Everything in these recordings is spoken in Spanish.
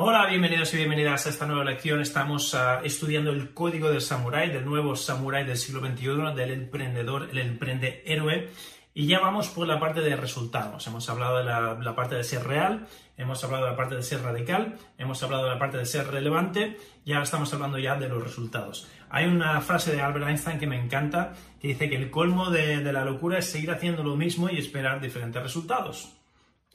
Hola, bienvenidos y bienvenidas a esta nueva lección. Estamos uh, estudiando el código del samurái, del nuevo samurái del siglo XXI, del emprendedor, el emprende héroe. Y ya vamos por la parte de resultados. Hemos hablado de la, la, parte de ser real, hemos hablado de la parte de ser radical, hemos hablado de la parte de ser relevante y ahora estamos hablando ya de los resultados. Hay una frase de Albert Einstein que me encanta que dice que el colmo de, de la locura es seguir haciendo lo mismo y esperar diferentes resultados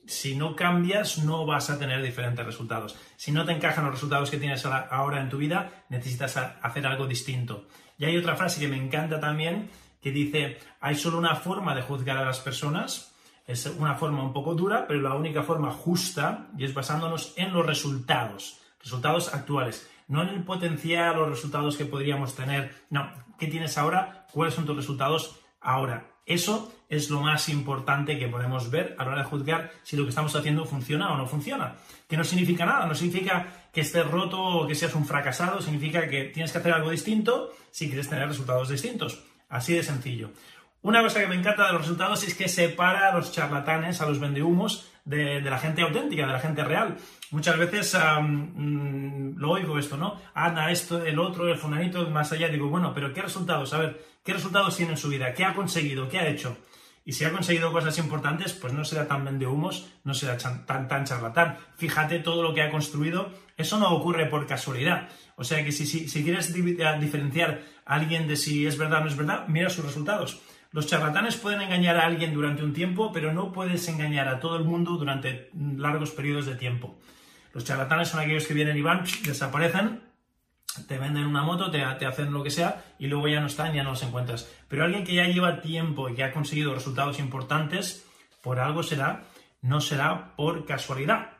si no cambias, no vas a tener diferentes resultados. Si no te encajan los resultados que tienes ahora en tu vida, necesitas hacer algo distinto. Y hay otra frase que me encanta también, que dice, hay solo una forma de juzgar a las personas, es una forma un poco dura, pero la única forma justa, y es basándonos en los resultados, resultados actuales, no en el potencial o resultados que podríamos tener, no, ¿qué tienes ahora? ¿Cuáles son tus resultados ahora? Eso es lo más importante que podemos ver a la hora de juzgar si lo que estamos haciendo funciona o no funciona. Que no significa nada, no significa que estés roto o que seas un fracasado, significa que tienes que hacer algo distinto si quieres tener resultados distintos. Así de sencillo. Una cosa que me encanta de los resultados es que separa a los charlatanes, a los vendehumos, de, de la gente auténtica, de la gente real. Muchas veces um, lo oigo esto, ¿no? Anda, esto, el otro, el funanito, más allá. Digo, bueno, pero ¿qué resultados? A ver, ¿qué resultados tiene en su vida? ¿Qué ha conseguido? ¿Qué ha hecho? Y si ha conseguido cosas importantes, pues no será tan vendehumos, no será tan, tan charlatán. Fíjate todo lo que ha construido. Eso no ocurre por casualidad. O sea que si, si, si quieres diferenciar a alguien de si es verdad o no es verdad, mira sus resultados. Los charlatanes pueden engañar a alguien durante un tiempo, pero no puedes engañar a todo el mundo durante largos periodos de tiempo. Los charlatanes son aquellos que vienen y van, desaparecen, te venden una moto, te, te, hacen lo que sea y luego ya no están, ya no los encuentras. Pero alguien que ya lleva tiempo y que ha conseguido resultados importantes, por algo será, no será por casualidad.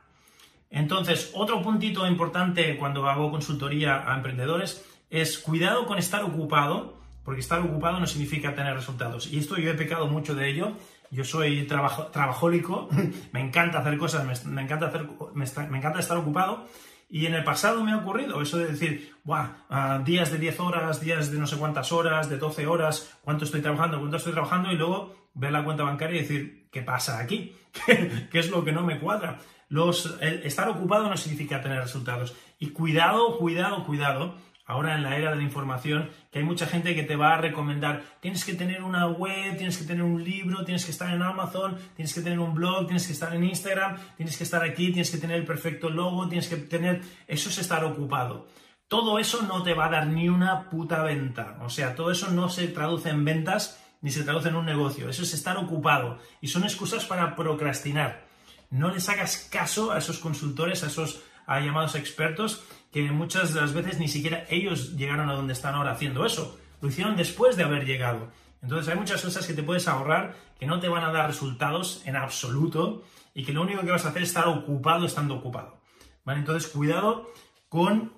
Entonces, otro puntito importante cuando hago consultoría a emprendedores es cuidado con estar ocupado porque estar ocupado no significa tener resultados. Y esto yo he pecado mucho de ello. Yo soy trabajo, trabajólico, me encanta hacer cosas, me, encanta, hacer, me, me, encanta estar ocupado. Y en el pasado me ha ocurrido eso de decir, Buah, uh, días de 10 horas, días de no sé cuántas horas, de 12 horas, cuánto estoy trabajando, cuánto estoy trabajando, y luego ver la cuenta bancaria y decir, ¿qué pasa aquí? ¿Qué, es lo que no me cuadra? Los, el estar ocupado no significa tener resultados. Y cuidado, cuidado, cuidado ahora en la era de la información, que hay mucha gente que te va a recomendar, tienes que tener una web, tienes que tener un libro, tienes que estar en Amazon, tienes que tener un blog, tienes que estar en Instagram, tienes que estar aquí, tienes que tener el perfecto logo, tienes que tener... Eso es estar ocupado. Todo eso no te va a dar ni una puta venta. O sea, todo eso no se traduce en ventas ni se traduce en un negocio. Eso es estar ocupado. Y son excusas para procrastinar. No les hagas caso a esos consultores, a esos llamados expertos que muchas de las veces ni siquiera ellos llegaron a donde están ahora haciendo eso. Lo hicieron después de haber llegado. Entonces hay muchas cosas que te puedes ahorrar que no te van a dar resultados en absoluto y que lo único que vas a hacer es estar ocupado estando ocupado. ¿Vale? Entonces cuidado con,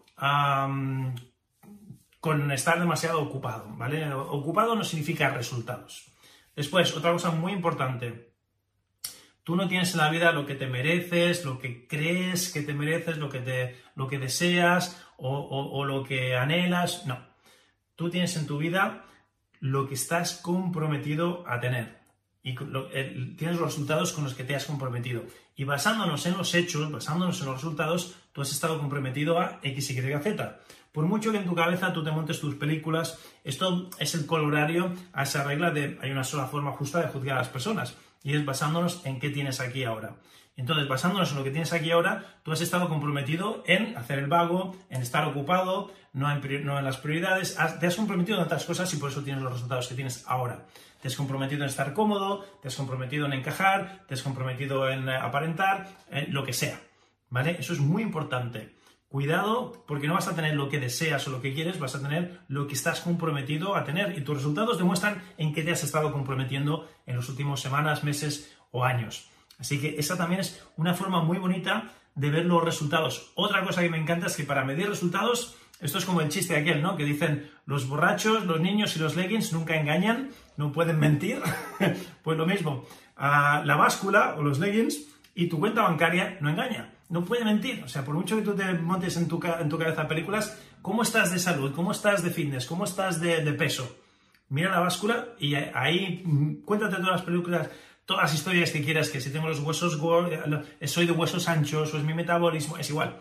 con estar demasiado ocupado. ¿vale? Ocupado no significa resultados. Después, otra cosa muy importante. Tú no tienes en la vida lo que te mereces, lo que crees que te mereces, lo que, te, lo que deseas o, o, lo que anhelas. No. Tú tienes en tu vida lo que estás comprometido a tener. Y tienes los resultados con los que te has comprometido. Y basándonos en los hechos, basándonos en los resultados, tú has estado comprometido a X, Y, Z. Por mucho que en tu cabeza tú te montes tus películas, esto es el colorario a esa regla de hay una sola forma justa de juzgar a las personas y es basándonos en qué tienes aquí ahora. Entonces, basándonos en lo que tienes aquí ahora, tú has estado comprometido en hacer el vago, en estar ocupado, no en, las prioridades, te has comprometido en otras cosas y por eso tienes los resultados que tienes ahora. Te has comprometido en estar cómodo, te has comprometido en encajar, te has comprometido en eh, aparentar, eh, lo que sea. ¿Vale? Eso es muy importante. Cuidado porque no vas a tener lo que deseas o lo que quieres, vas a tener lo que estás comprometido a tener y tus resultados demuestran en qué te has estado comprometiendo en las últimas semanas, meses o años. Así que esa también es una forma muy bonita de ver los resultados. Otra cosa que me encanta es que para medir resultados, esto es como el chiste aquel, ¿no? Que dicen, los borrachos, los niños y los leggings nunca engañan, no pueden mentir. pues lo mismo, la báscula o los leggings y tu cuenta bancaria no engaña, no puede mentir. O sea, por mucho que tú te montes en tu, en tu cabeza películas, ¿cómo estás de salud? ¿Cómo estás de fitness? ¿Cómo estás de, peso? Mira la báscula y ahí mm, cuéntate todas las películas todas las historias que quieras, que si tengo los huesos, eh, soy de huesos anchos o es mi metabolismo, es igual.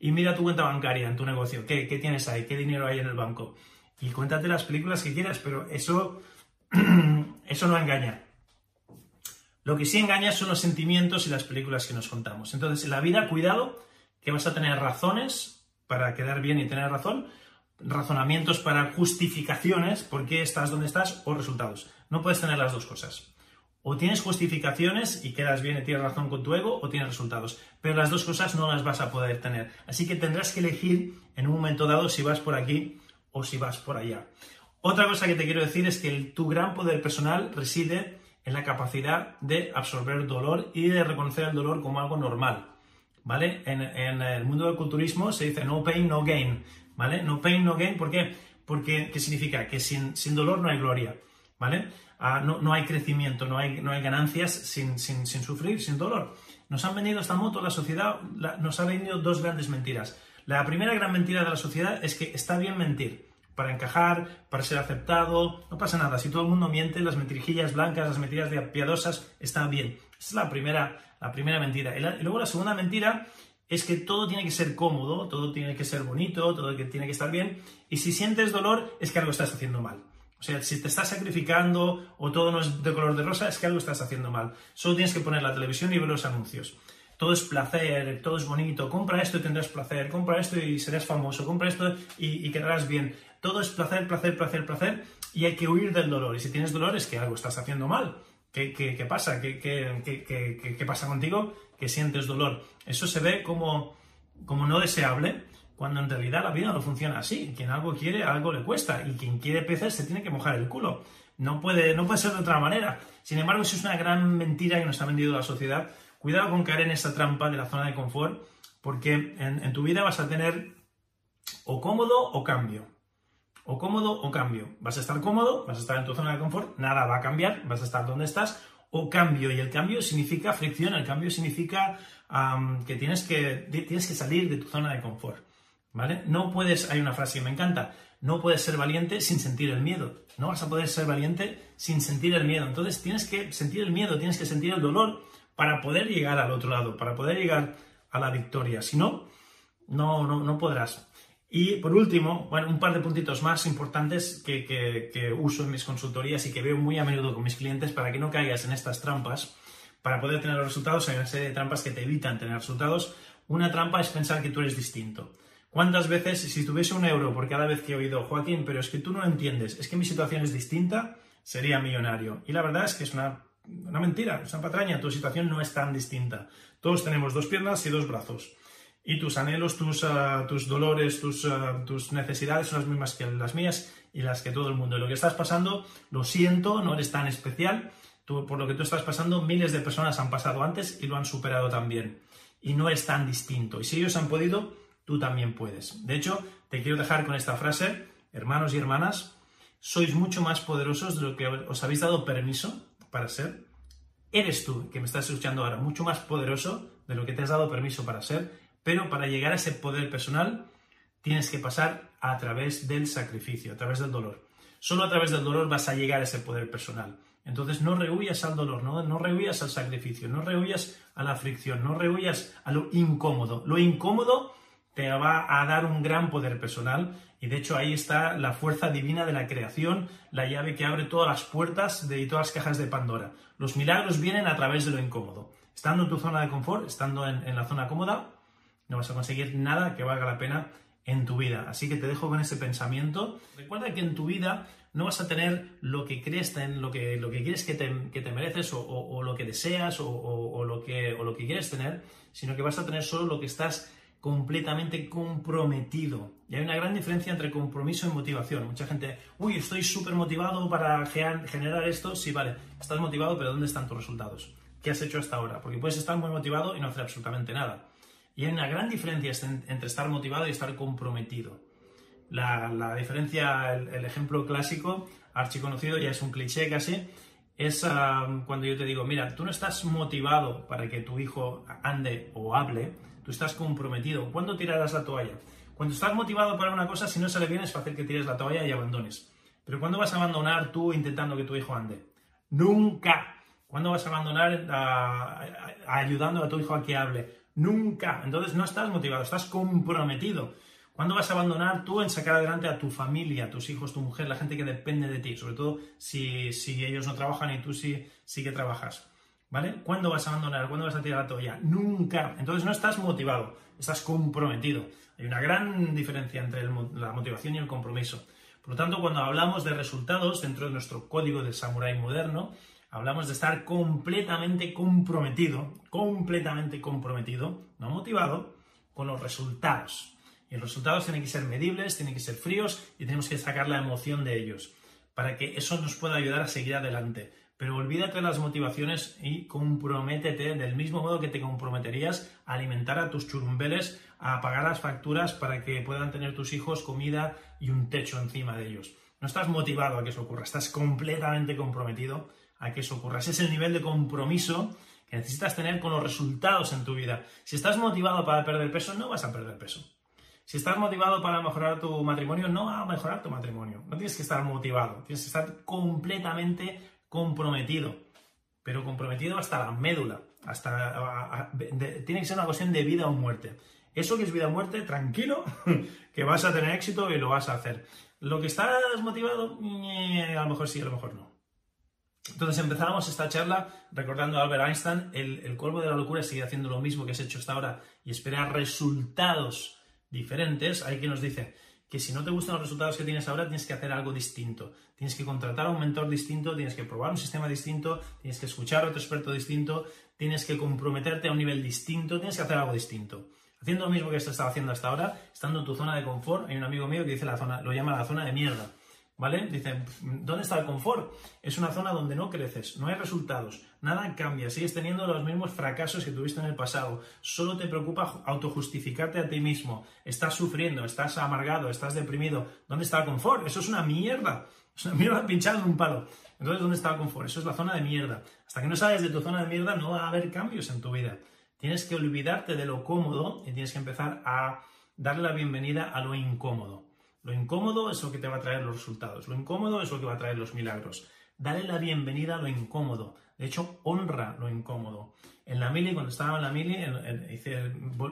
Y mira tu cuenta bancaria en tu negocio, ¿qué, tienes ahí? ¿Qué dinero hay en el banco? Y cuéntate las películas que quieras, pero eso, eso no engaña. Lo que sí engaña son los sentimientos y las películas que nos contamos. Entonces, en la vida, cuidado, que vas a tener razones para quedar bien y tener razón, razonamientos para justificaciones, por qué estás donde estás, o resultados. No puedes tener las dos cosas. O tienes justificaciones y quedas bien y tienes razón con tu ego, o tienes resultados. Pero las dos cosas no las vas a poder tener. Así que tendrás que elegir en un momento dado si vas por aquí o si vas por allá. Otra cosa que te quiero decir es que tu gran poder personal reside en la capacidad de absorber dolor y de reconocer el dolor como algo normal. ¿Vale? En, el mundo del culturismo se dice no pain, no gain. ¿Vale? No pain, no gain. ¿Por qué? Porque ¿qué significa? Que sin, sin dolor no hay gloria. ¿Vale? Ah, no, hay crecimiento, no hay, no hay ganancias sin, sufrir, sin dolor. Nos han venido esta moto, la sociedad nos ha venido dos grandes mentiras. La primera gran mentira de la sociedad es que está bien mentir, para encajar, para ser aceptado, no pasa nada. Si todo el mundo miente, las mentirijillas blancas, las mentiras piadosas, están bien. Esa es la primera, la primera mentira. Y, luego la segunda mentira es que todo tiene que ser cómodo, todo tiene que ser bonito, todo tiene que estar bien. Y si sientes dolor, es que algo estás haciendo mal. O sea, si te estás sacrificando o todo no es de color de rosa, es que algo estás haciendo mal. Solo tienes que poner la televisión y ver los anuncios. Todo es placer, todo es bonito. Compra esto y tendrás placer. Compra esto y serás famoso. Compra esto y, quedarás bien. Todo es placer, placer, placer, placer. Y hay que huir del dolor. Y si tienes dolor es que algo estás haciendo mal. ¿Qué, pasa? ¿Qué, ¿Qué, pasa contigo? Que sientes dolor. Eso se ve como, como no deseable cuando en realidad la vida no funciona así. Quien algo quiere, algo le cuesta. Y quien quiere peces se tiene que mojar el culo. No puede, no puede ser de otra manera. Sin embargo, eso es una gran mentira que nos ha vendido la sociedad. Cuidado con caer en esa trampa de la zona de confort, porque en, tu vida vas a tener o cómodo o cambio. O cómodo o cambio. Vas a estar cómodo, vas a estar en tu zona de confort, nada va a cambiar, vas a estar donde estás, o cambio. Y el cambio significa fricción, el cambio significa que, tienes que tienes que salir de tu zona de confort. ¿Vale? No puedes, hay una frase que me encanta, no puedes ser valiente sin sentir el miedo. No vas a poder ser valiente sin sentir el miedo. Entonces tienes que sentir el miedo, tienes que sentir el dolor para poder llegar al otro lado, para poder llegar a la victoria. Si no, no, no, podrás. Y por último, bueno, un par de puntitos más importantes que, que, uso en mis consultorías y que veo muy a menudo con mis clientes para que no caigas en estas trampas. Para poder tener los resultados hay una serie de trampas que te evitan tener resultados. Una trampa es pensar que tú eres distinto. ¿Cuántas veces, si tuviese un euro por cada vez que he oído, Joaquín, pero es que tú no entiendes, es que mi situación es distinta, sería millonario? Y la verdad es que es una, mentira, es una patraña, tu situación no es tan distinta. Todos tenemos dos piernas y dos brazos. Y tus anhelos, tus, ah, tus dolores, tus, ah, tus necesidades son las mismas que las mías y las que todo el mundo. Y lo que estás pasando, lo siento, no eres tan especial. por lo que tú estás pasando, miles de personas han pasado antes y lo han superado también. Y no es tan distinto. Y si ellos han podido, tú también puedes. De hecho, te quiero dejar con esta frase, hermanos y hermanas, sois mucho más poderosos de lo que os habéis dado permiso para ser. Eres tú, que me estás escuchando ahora, mucho más poderoso de lo que te has dado permiso para ser, pero para llegar a ese poder personal tienes que pasar a través del sacrificio, a través del dolor. Solo a través del dolor vas a llegar a ese poder personal. Entonces no rehuyas al dolor, no, no rehuyas al sacrificio, no rehuyas a la fricción, no rehuyas a lo incómodo. Lo incómodo te va a dar un gran poder personal y de hecho ahí está la fuerza divina de la creación, la llave que abre todas las puertas de, y todas las cajas de Pandora. Los milagros vienen a través de lo incómodo. Estando en tu zona de confort, estando en, la zona cómoda, no vas a conseguir nada que valga la pena en tu vida. Así que te dejo con ese pensamiento. Recuerda que en tu vida no vas a tener lo que crees, lo que, lo que quieres que te, mereces o, lo que deseas o, lo que, lo que quieres tener, sino que vas a tener solo lo que estás completamente comprometido. Y hay una gran diferencia entre compromiso y motivación. Mucha gente, uy, estoy súper motivado para generar esto. Sí, vale, estás motivado, pero ¿dónde están tus resultados? que has hecho hasta ahora, porque puedes estar muy motivado y no hacer absolutamente nada. Y hay una gran diferencia entre estar motivado y estar comprometido. La, diferencia, el, ejemplo clásico, archiconocido, ya es un cliché casi, es ah, cuando yo te digo, mira, tú no estás motivado para que tu hijo ande o hable, tú estás comprometido. ¿Cuándo tirarás la toalla? Cuando estás motivado para una cosa, si no sale bien, es fácil que tires la toalla y abandones. Pero ¿cuándo vas a abandonar tú intentando que tu hijo ande? Nunca. ¿Cuándo vas a abandonar ayudando a tu hijo a que hable? Nunca. Entonces no estás motivado, estás comprometido. ¿Cuándo vas a abandonar tú en sacar adelante a tu familia, a tus hijos, tu mujer, la gente que depende de ti? Sobre todo si, si ellos no trabajan y tú sí, sí que trabajas. ¿Vale? ¿Cuándo vas a abandonar? ¿Cuándo vas a tirar la toalla? Nunca. Entonces no estás motivado, estás comprometido. Hay una gran diferencia entre la motivación y el compromiso. Por lo tanto, cuando hablamos de resultados dentro de nuestro código del samurái moderno, hablamos de estar completamente comprometido, completamente comprometido, no motivado, con los resultados. Y los resultados tienen que ser medibles, tienen que ser fríos y tenemos que sacar la emoción de ellos para que eso nos pueda ayudar a seguir adelante. Pero olvídate de las motivaciones y comprométete del mismo modo que te comprometerías a alimentar a tus churumbeles, a pagar las facturas para que puedan tener tus hijos comida y un techo encima de ellos. No estás motivado a que eso ocurra, estás completamente comprometido a que eso ocurra. Ese es el nivel de compromiso que necesitas tener con los resultados en tu vida. Si estás motivado para perder peso, no vas a perder peso. Si estás motivado para mejorar tu matrimonio, no va a mejorar tu matrimonio. No tienes que estar motivado, tienes que estar completamente comprometido, pero comprometido hasta la médula, hasta tiene que ser una cuestión de vida o muerte. Eso que es vida o muerte, tranquilo, que vas a tener éxito y lo vas a hacer. Lo que estás motivado, eh, a lo mejor sí, a lo mejor no. Entonces empezábamos esta charla recordando a Albert Einstein, el, el de la locura es seguir haciendo lo mismo que has hecho hasta ahora y esperar resultados diferentes. Hay quien nos dice, que si no te gustan los resultados que tienes ahora, tienes que hacer algo distinto. Tienes que contratar a un mentor distinto, tienes que probar un sistema distinto, tienes que escuchar a otro experto distinto, tienes que comprometerte a un nivel distinto, tienes que hacer algo distinto. Haciendo lo mismo que estaba haciendo hasta ahora, estando en tu zona de confort, hay un amigo mío que dice la zona, lo llama la zona de mierda. ¿Vale? Dicen, ¿dónde está el confort? Es una zona donde no creces, no hay resultados, nada cambia, sigues teniendo los mismos fracasos que tuviste en el pasado, solo te preocupa autojustificarte a ti mismo, estás sufriendo, estás amargado, estás deprimido. ¿Dónde está el confort? Eso es una mierda, es una mierda pinchada en un palo. Entonces, ¿dónde está el confort? Eso es la zona de mierda. Hasta que no sales de tu zona de mierda, no va a haber cambios en tu vida. Tienes que olvidarte de lo cómodo y tienes que empezar a darle la bienvenida a lo incómodo. Lo incómodo es lo que te va a traer los resultados. Lo incómodo es lo que va a traer los milagros. Dale la bienvenida a lo incómodo. De hecho, honra lo incómodo. En la mili, cuando estaba en la mili,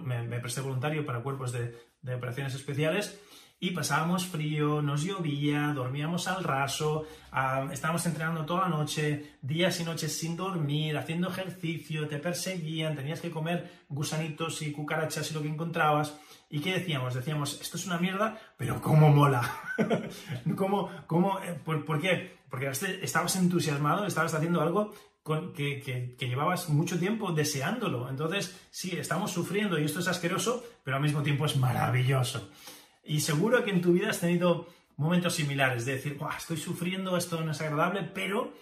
me, presté voluntario para cuerpos de, operaciones especiales y pasábamos frío, nos llovía, dormíamos al raso, ah, estábamos entrenando toda la noche, días y noches sin dormir, haciendo ejercicio, te perseguían, tenías que comer gusanitos y cucarachas y lo que encontrabas. ¿Y qué decíamos? Decíamos, esto es una mierda, pero ¿cómo mola? ¿Cómo, cómo, eh, por, qué? Porque estabas entusiasmado, estabas haciendo algo con, que, que, llevabas mucho tiempo deseándolo. Entonces, sí, estamos sufriendo y esto es asqueroso, pero al mismo tiempo es maravilloso. Y seguro que en tu vida has tenido momentos similares, de decir, estoy sufriendo, esto no es agradable, pero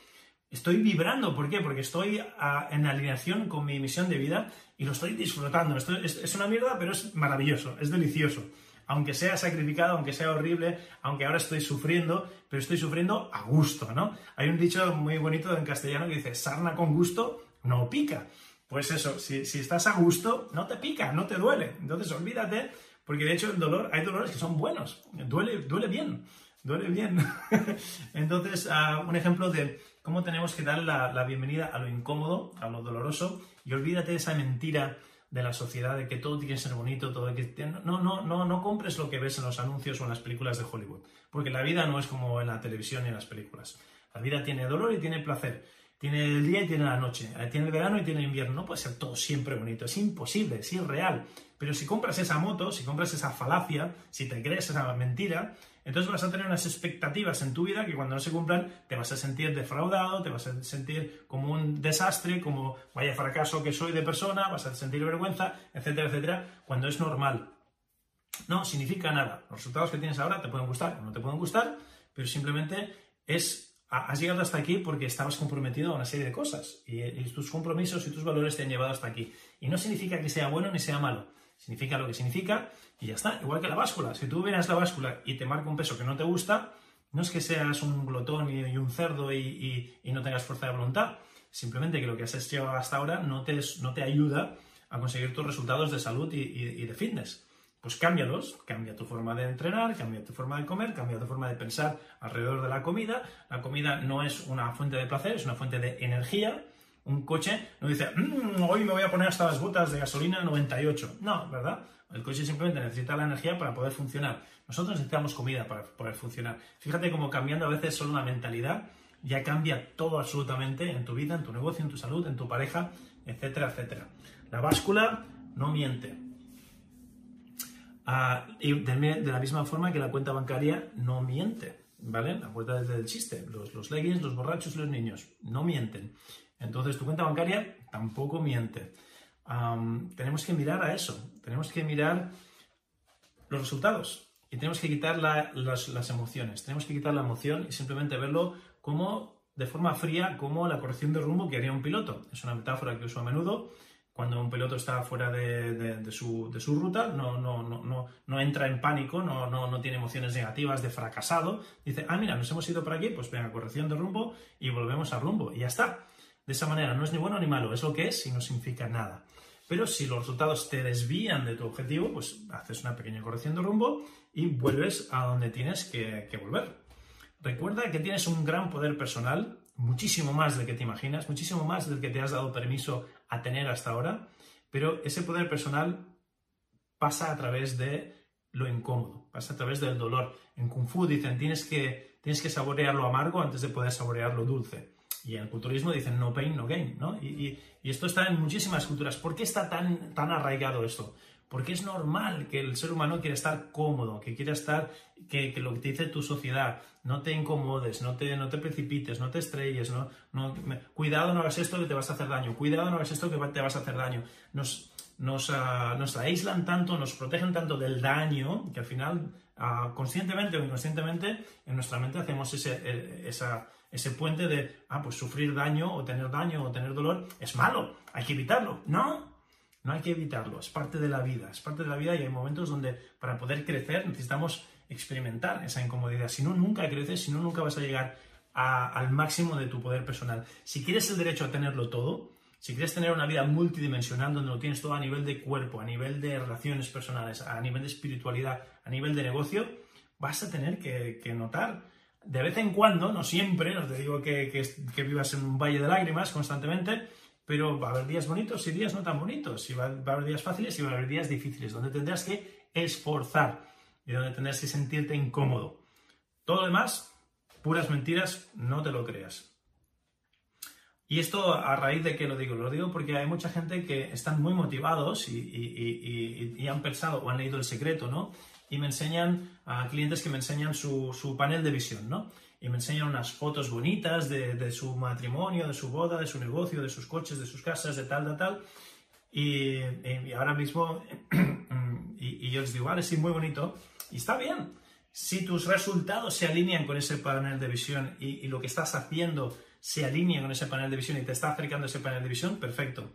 estoy vibrando. ¿Por qué? Porque estoy en alineación con mi misión de vida y lo estoy disfrutando. Esto es, una mierda, pero es maravilloso, es delicioso. Aunque sea sacrificado, aunque sea horrible, aunque ahora estoy sufriendo, pero estoy sufriendo a gusto, ¿no? Hay un dicho muy bonito en castellano que dice, sarna con gusto no pica. Pues eso, si, si estás a gusto, no te pica, no te duele. Entonces olvídate, porque de hecho el dolor, hay dolores que son buenos, duele, duele bien duele bien. Entonces, ah, un ejemplo de cómo tenemos que dar la, bienvenida a lo incómodo, a lo doloroso, y olvídate de esa mentira de la sociedad de que todo tiene que ser bonito, todo que no, no, no, no compres lo que ves en los anuncios o en las películas de Hollywood, porque la vida no es como en la televisión y en las películas. La vida tiene dolor y tiene placer. Tiene el día y tiene la noche, eh, tiene el verano y tiene el invierno. No puede ser todo siempre bonito, es imposible, es irreal. Pero si compras esa moto, si compras esa falacia, si te crees esa mentira, entonces vas a tener unas expectativas en tu vida que cuando no se cumplan te vas a sentir defraudado, te vas a sentir como un desastre, como vaya fracaso que soy de persona, vas a sentir vergüenza, etcétera, etcétera, cuando es normal. No significa nada. Los resultados que tienes ahora te pueden gustar o no te pueden gustar, pero simplemente es has llegado hasta aquí porque estabas comprometido a una serie de cosas y, tus compromisos y tus valores te han llevado hasta aquí. Y no significa que sea bueno ni sea malo, significa lo que significa y ya está. Igual que la báscula, si tú vienes la báscula y te marca un peso que no te gusta, no es que seas un glotón y, un cerdo y, no tengas fuerza de voluntad, simplemente que lo que has hecho hasta ahora no te ayuda a conseguir tus resultados de salud y de fitness pues cámbialos, cambia tu forma de entrenar, cambia tu forma de comer, cambia tu forma de pensar alrededor de la comida. La comida no es una fuente de placer, es una fuente de energía. Un coche no dice, mm, hoy me voy a poner hasta las botas de gasolina 98. No, ¿verdad? El coche simplemente necesita la energía para poder funcionar. Nosotros necesitamos comida para poder funcionar. Fíjate cómo cambiando a veces solo una mentalidad ya cambia todo absolutamente en tu vida, en tu negocio, en tu salud, en tu pareja, etcétera, etcétera. La báscula no miente y de, la misma forma que la cuenta bancaria no miente, ¿vale? La cuenta del chiste, los, los leggings, los borrachos los niños no mienten. Entonces tu cuenta bancaria tampoco miente. tenemos que mirar a eso, tenemos que mirar los resultados y tenemos que quitar las, las, emociones, tenemos que quitar la emoción y simplemente verlo como de forma fría, como la corrección de rumbo que haría un piloto. Es una metáfora que uso a menudo cuando un piloto está fuera de, su, ruta, no, entra en pánico, no, no, tiene emociones negativas de fracasado, dice, ah, mira, nos hemos ido por aquí, pues venga, corrección de rumbo y volvemos al rumbo y ya está. De esa manera no es ni bueno ni malo, es lo que es y no significa nada. Pero si los resultados te desvían de tu objetivo, pues haces una pequeña corrección de rumbo y vuelves a donde tienes que, que volver. Recuerda que tienes un gran poder personal, muchísimo más del que te imaginas, muchísimo más del que te has dado permiso a tener hasta ahora, pero ese poder personal pasa a través de lo incómodo, pasa a través del dolor. En Kung Fu dicen, tienes que, tienes que saborear lo amargo antes de poder saborear lo dulce. Y en el culturismo dicen, no pain, no gain, ¿no? Y, esto está en muchísimas culturas. ¿Por qué está tan, tan arraigado esto? Porque es normal que el ser humano quiera estar cómodo, que quiera estar, que, lo que te dice tu sociedad, no te incomodes, no te, no te precipites, no te estrelles, no, no, cuidado no hagas esto que te vas a hacer daño, cuidado no hagas esto que te vas a hacer daño. Nos, nos, ah, nos aíslan tanto, nos protegen tanto del daño, que al final, ah, conscientemente o inconscientemente, en nuestra mente hacemos ese, e, ese puente de, ah, pues sufrir daño o tener daño o tener dolor es malo, hay que evitarlo. No, no hay que evitarlo, es parte de la vida, es parte de la vida y hay momentos donde para poder crecer necesitamos experimentar esa incomodidad. Si no, nunca creces, si no, nunca vas a llegar al máximo de tu poder personal. Si quieres el derecho a tenerlo todo, si quieres tener una vida multidimensional donde lo tienes todo a nivel de cuerpo, a nivel de relaciones personales, a nivel de espiritualidad, a nivel de negocio, vas a tener que, notar de vez en cuando, no siempre, no te digo que, que vivas en un valle de lágrimas constantemente, pero va a haber días bonitos y días no tan bonitos, y va, a haber días fáciles y va a haber días difíciles, donde tendrás que esforzar y donde tendrás que sentirte incómodo. Todo lo demás, puras mentiras, no te lo creas. Y esto a raíz de que lo digo, lo digo porque hay mucha gente que están muy motivados y, han pensado o han leído el secreto, ¿no? Y me enseñan a clientes que me enseñan su, su panel de visión, ¿no? Y me enseñan unas fotos bonitas de, su matrimonio, de su boda, de su negocio, de sus coches, de sus casas, de tal, de tal. Y, ahora mismo, y, yo les digo, vale, sí, muy bonito. Y está bien. Si tus resultados se alinean con ese panel de visión y, lo que estás haciendo se alinea con ese panel de visión y te está acercando a ese panel de visión, perfecto.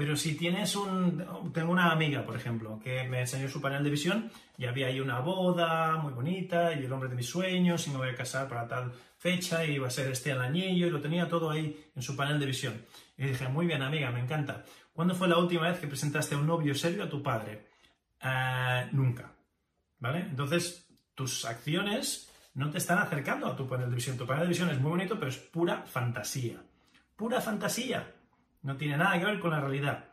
Pero si tienes un... Tengo una amiga, por ejemplo, que me enseñó su panel de visión y había ahí una boda muy bonita y el hombre de mis sueños y me voy a casar para tal fecha y va a ser este el anillo y lo tenía todo ahí en su panel de visión. Y dije, muy bien amiga, me encanta. ¿Cuándo fue la última vez que presentaste a un novio serio a tu padre? Eh, nunca. ¿Vale? Entonces, tus acciones no te están acercando a tu panel de visión. Tu panel de visión es muy bonito, pero es pura fantasía. Pura fantasía. No tiene nada que ver con la realidad.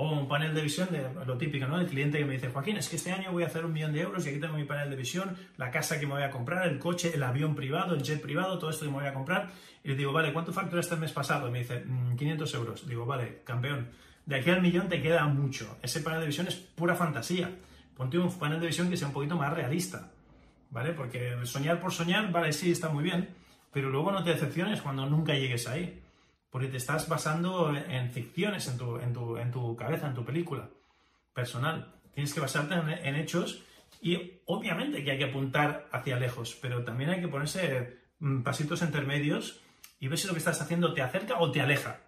O un panel de visión de lo típico, ¿no? El cliente que me dice, Joaquín, es que este año voy a hacer un millón de euros y aquí tengo mi panel de visión, la casa que me voy a comprar, el coche, el avión privado, el jet privado, todo esto que me voy a comprar. Y le digo, vale, ¿cuánto facturaste el mes pasado? Y me dice, 500 mm, euros. Digo, vale, campeón, de aquí al millón te queda mucho. Ese panel de visión es pura fantasía. Ponte un panel de visión que sea un poquito más realista, ¿vale? Porque soñar por soñar, vale, sí, está muy bien, pero luego no te decepciones cuando nunca llegues ahí porque te estás basando en ficciones en tu, en tu, en tu cabeza, en tu película personal. Tienes que basarte en, hechos y obviamente que hay que apuntar hacia lejos, pero también hay que ponerse mm, pasitos intermedios y ves si lo que estás haciendo te acerca o te aleja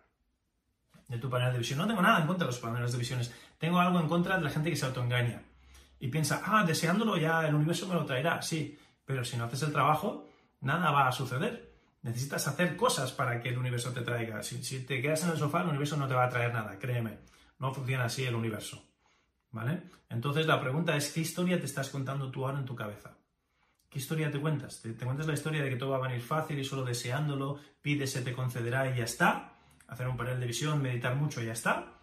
de tu panel de visión. No tengo nada en contra de los paneles de visiones. Tengo algo en contra de la gente que se autoengaña y piensa, ah, deseándolo ya el universo me lo traerá. Sí, pero si no haces el trabajo, nada va a suceder. Necesitas hacer cosas para que el universo te traiga. Si, te quedas en el sofá, el universo no te va a traer nada, créeme. No funciona así el universo. ¿Vale? Entonces la pregunta es, ¿qué historia te estás contando tú ahora en tu cabeza? ¿Qué historia te cuentas? ¿Te, cuentas la historia de que todo va a venir fácil y solo deseándolo, pides, se te concederá y ya está? Hacer un panel de visión, meditar mucho y ya está.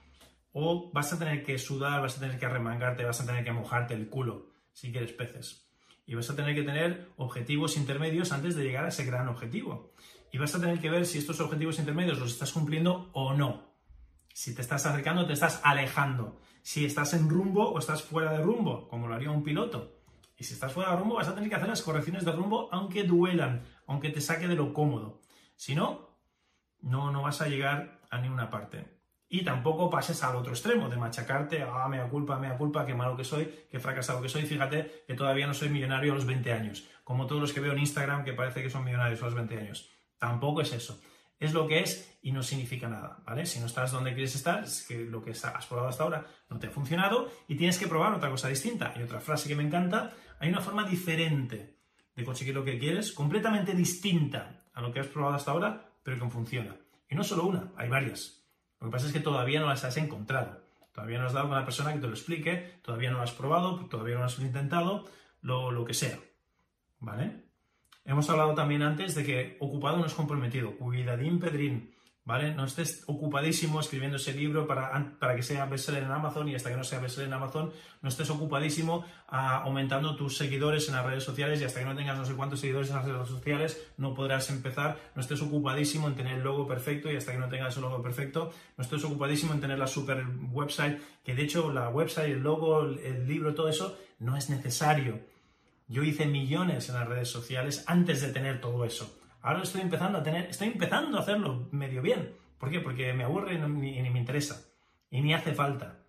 O vas a tener que sudar, vas a tener que arremangarte, vas a tener que mojarte el culo si quieres peces. Y vas a tener que tener objetivos intermedios antes de llegar a ese gran objetivo. Y vas a tener que ver si estos objetivos intermedios los estás cumpliendo o no. Si te estás acercando, te estás alejando. Si estás en rumbo o estás fuera de rumbo, como lo haría un piloto. Y si estás fuera de rumbo, vas a tener que hacer las correcciones de rumbo, aunque duelan, aunque te saque de lo cómodo. Si no, no, no vas a llegar a ninguna parte. Y tampoco pases al otro extremo, de machacarte, ah, mea culpa, mea culpa, qué malo que soy, qué fracasado que soy. Fíjate que todavía no soy millonario a los 20 años, como todos los que veo en Instagram que parece que son millonarios a los 20 años. Tampoco es eso. Es lo que es y no significa nada, ¿vale? Si no estás donde quieres estar, es que lo que has probado hasta ahora no te ha funcionado y tienes que probar otra cosa distinta. Y otra frase que me encanta, hay una forma diferente de conseguir lo que quieres, completamente distinta a lo que has probado hasta ahora, pero que funciona. Y no solo una, hay varias. Lo que pasa es que todavía no las has encontrado. Todavía no has dado con la persona que te lo explique, todavía no lo has probado, todavía no lo has intentado, lo, lo que sea. ¿Vale? Hemos hablado también antes de que ocupado no es comprometido. Cuidadín, Pedrín. ¿Vale? No estés ocupadísimo escribiendo ese libro para, para que sea bestseller en Amazon y hasta que no sea bestseller en Amazon, no estés ocupadísimo ah, aumentando tus seguidores en las redes sociales y hasta que no tengas no sé cuántos seguidores en las redes sociales no podrás empezar. No estés ocupadísimo en tener el logo perfecto y hasta que no tengas el logo perfecto, no estés ocupadísimo en tener la super website, que de hecho la website, el logo, el libro, todo eso no es necesario. Yo hice millones en las redes sociales antes de tener todo eso. Ahora estoy empezando a tener, estoy empezando a hacerlo medio bien. ¿Por qué? Porque me aburre y, ni, me interesa. Y ni hace falta.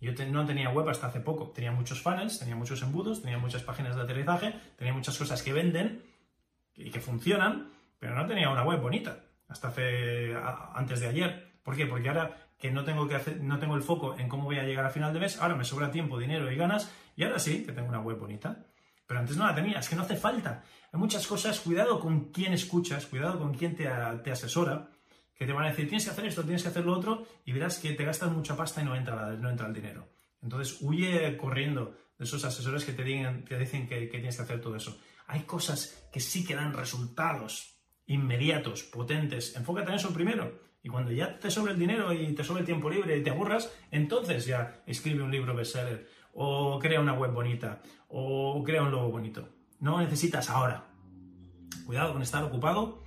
Yo no tenía web hasta hace poco. Tenía muchos funnels, tenía muchos embudos, tenía muchas páginas de aterrizaje, tenía muchas cosas que venden y que funcionan, pero no tenía una web bonita hasta hace antes de ayer. ¿Por qué? Porque ahora que no tengo que no tengo el foco en cómo voy a llegar a final de mes, ahora me sobra tiempo, dinero y ganas, y ahora sí que tengo una web bonita. Pero antes no la tenía, es que no hace falta. Hay muchas cosas, cuidado con quién escuchas, cuidado con quién te, asesora, que te van a decir, tienes que hacer esto, tienes que hacer lo otro, y verás que te gastas mucha pasta y no entra, no entra el dinero. Entonces, huye corriendo de esos asesores que te, digan, te dicen que, tienes que hacer todo eso. Hay cosas que sí que dan resultados inmediatos, potentes. Enfócate en eso primero. Y cuando ya te sobre el dinero y te sobre el tiempo libre y te aburras, entonces ya escribe un libro bestseller o crea una web bonita, o crea un logo bonito. No necesitas ahora. Cuidado con estar ocupado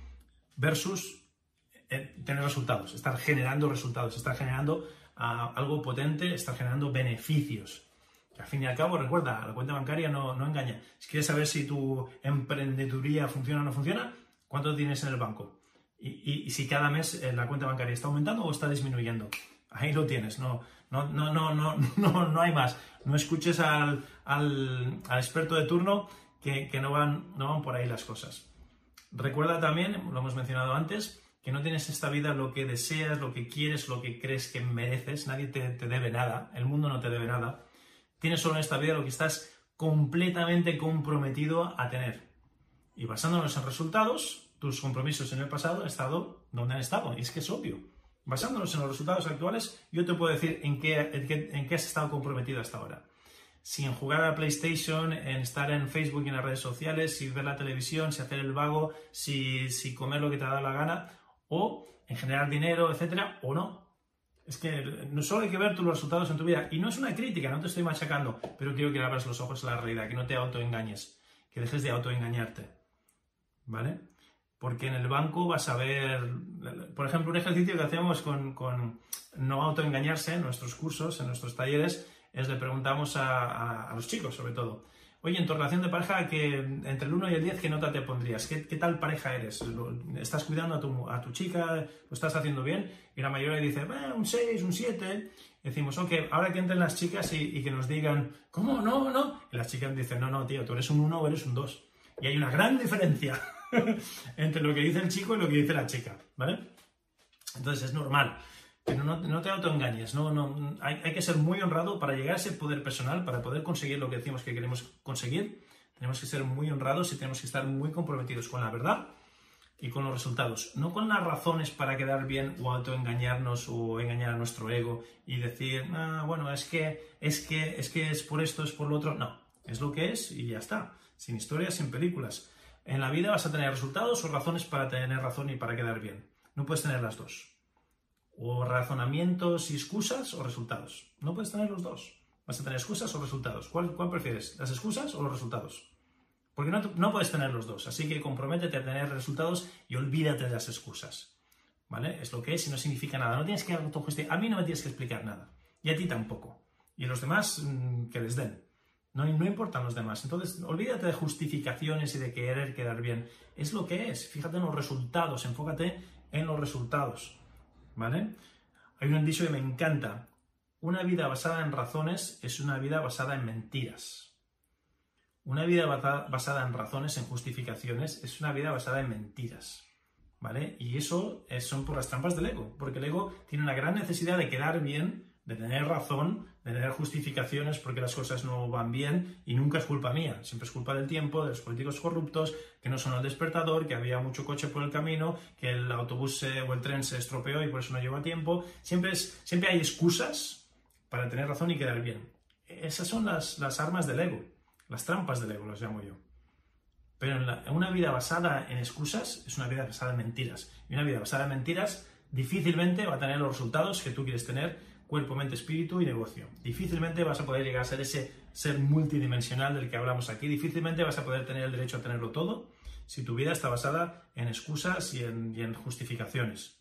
versus eh, tener resultados, estar generando resultados, estar generando ah, algo potente, estar generando beneficios. al fin y al cabo, recuerda, la cuenta bancaria no, engaña. Si quieres saber si tu emprendeduría funciona o no funciona, ¿cuánto tienes en el banco? Y, y si cada mes eh, la cuenta bancaria está aumentando o está disminuyendo. Ahí lo tienes, no, no, no, no, no, no, no hay más. No escuches al, experto de turno que, no, van, no van por ahí las cosas. Recuerda también, lo hemos mencionado antes, que no tienes esta vida lo que deseas, lo que quieres, lo que crees que mereces. Nadie te, te debe nada, el mundo no te debe nada. Tienes solo en esta vida lo que estás completamente comprometido a tener. Y basándonos en resultados, tus compromisos en el pasado han estado donde han estado. Y es que es obvio. Basándonos en los resultados actuales, yo te puedo decir en qué, en qué, has estado comprometido hasta ahora. Si en jugar a PlayStation, en estar en Facebook y en las redes sociales, si ver la televisión, si hacer el vago, si, si comer lo que te da la gana, o en generar dinero, etcétera, o no. Es que no solo hay que ver tus resultados en tu vida. Y no es una crítica, no te estoy machacando, pero quiero que abras los ojos a la realidad, que no te autoengañes, que dejes de autoengañarte. ¿Vale? Porque en el banco vas a ver, por ejemplo, un ejercicio que hacemos con, con no autoengañarse en nuestros cursos, en nuestros talleres, es le preguntamos a, los chicos, sobre todo, oye, en tu relación de pareja, que entre el 1 y el 10, ¿qué nota te pondrías? ¿Qué, tal pareja eres? ¿Estás cuidando a tu, a tu, chica? ¿Lo estás haciendo bien? Y la mayoría dice, un 6, un 7. Decimos, ok, ahora que entren las chicas y, y, que nos digan, ¿cómo? No, no. Y las chicas dicen, no, no, tío, tú eres un 1 o eres un 2. Y hay una gran diferencia. entre lo que dice el chico y lo que dice la chica, ¿vale? Entonces es normal. Pero no, no te autoengañes, no, no, hay, hay, que ser muy honrado para llegar a ese poder personal, para poder conseguir lo que decimos que queremos conseguir. Tenemos que ser muy honrados y tenemos que estar muy comprometidos con la verdad y con los resultados. No con las razones para quedar bien o autoengañarnos o engañar a nuestro ego y decir, ah, bueno, es que, es que, es que es por esto, es por lo otro. No, es lo que es y ya está. Sin historias, sin películas. En la vida vas a tener resultados o razones para tener razón y para quedar bien. No puedes tener las dos. O razonamientos y excusas o resultados. No puedes tener los dos. Vas a tener excusas o resultados. ¿Cuál, prefieres? ¿Las excusas o los resultados? Porque no, no, puedes tener los dos. Así que comprométete a tener resultados y olvídate de las excusas. ¿Vale? Es lo que es y no significa nada. No tienes que A mí no me tienes que explicar nada. Y a ti tampoco. Y a los demás, mm, que les den. No, no importan los demás. Entonces, olvídate de justificaciones y de querer quedar bien. Es lo que es. Fíjate en los resultados. Enfócate en los resultados. ¿Vale? Hay un dicho que me encanta. Una vida basada en razones es una vida basada en mentiras. Una vida basada en razones, en justificaciones, es una vida basada en mentiras. ¿Vale? Y eso son por las trampas del ego, porque el ego tiene una gran necesidad de quedar bien, de tener razón, de tener justificaciones porque las cosas no van bien y nunca es culpa mía, siempre es culpa del tiempo, de los políticos corruptos, que no son el despertador, que había mucho coche por el camino, que el autobús o el tren se estropeó y por eso no llegó a tiempo. Siempre, es, siempre hay excusas para tener razón y quedar bien. Esas son las, las armas del ego. Las trampas del ego las llamo yo. Pero en, una vida basada en excusas es una vida basada en mentiras. Y una vida basada en mentiras difícilmente va a tener los resultados que tú quieres tener, cuerpo, mente, espíritu y negocio. Difícilmente vas a poder llegar a ser ese ser multidimensional del que hablamos aquí. Difícilmente vas a poder tener el derecho a tenerlo todo si tu vida está basada en excusas y en, justificaciones.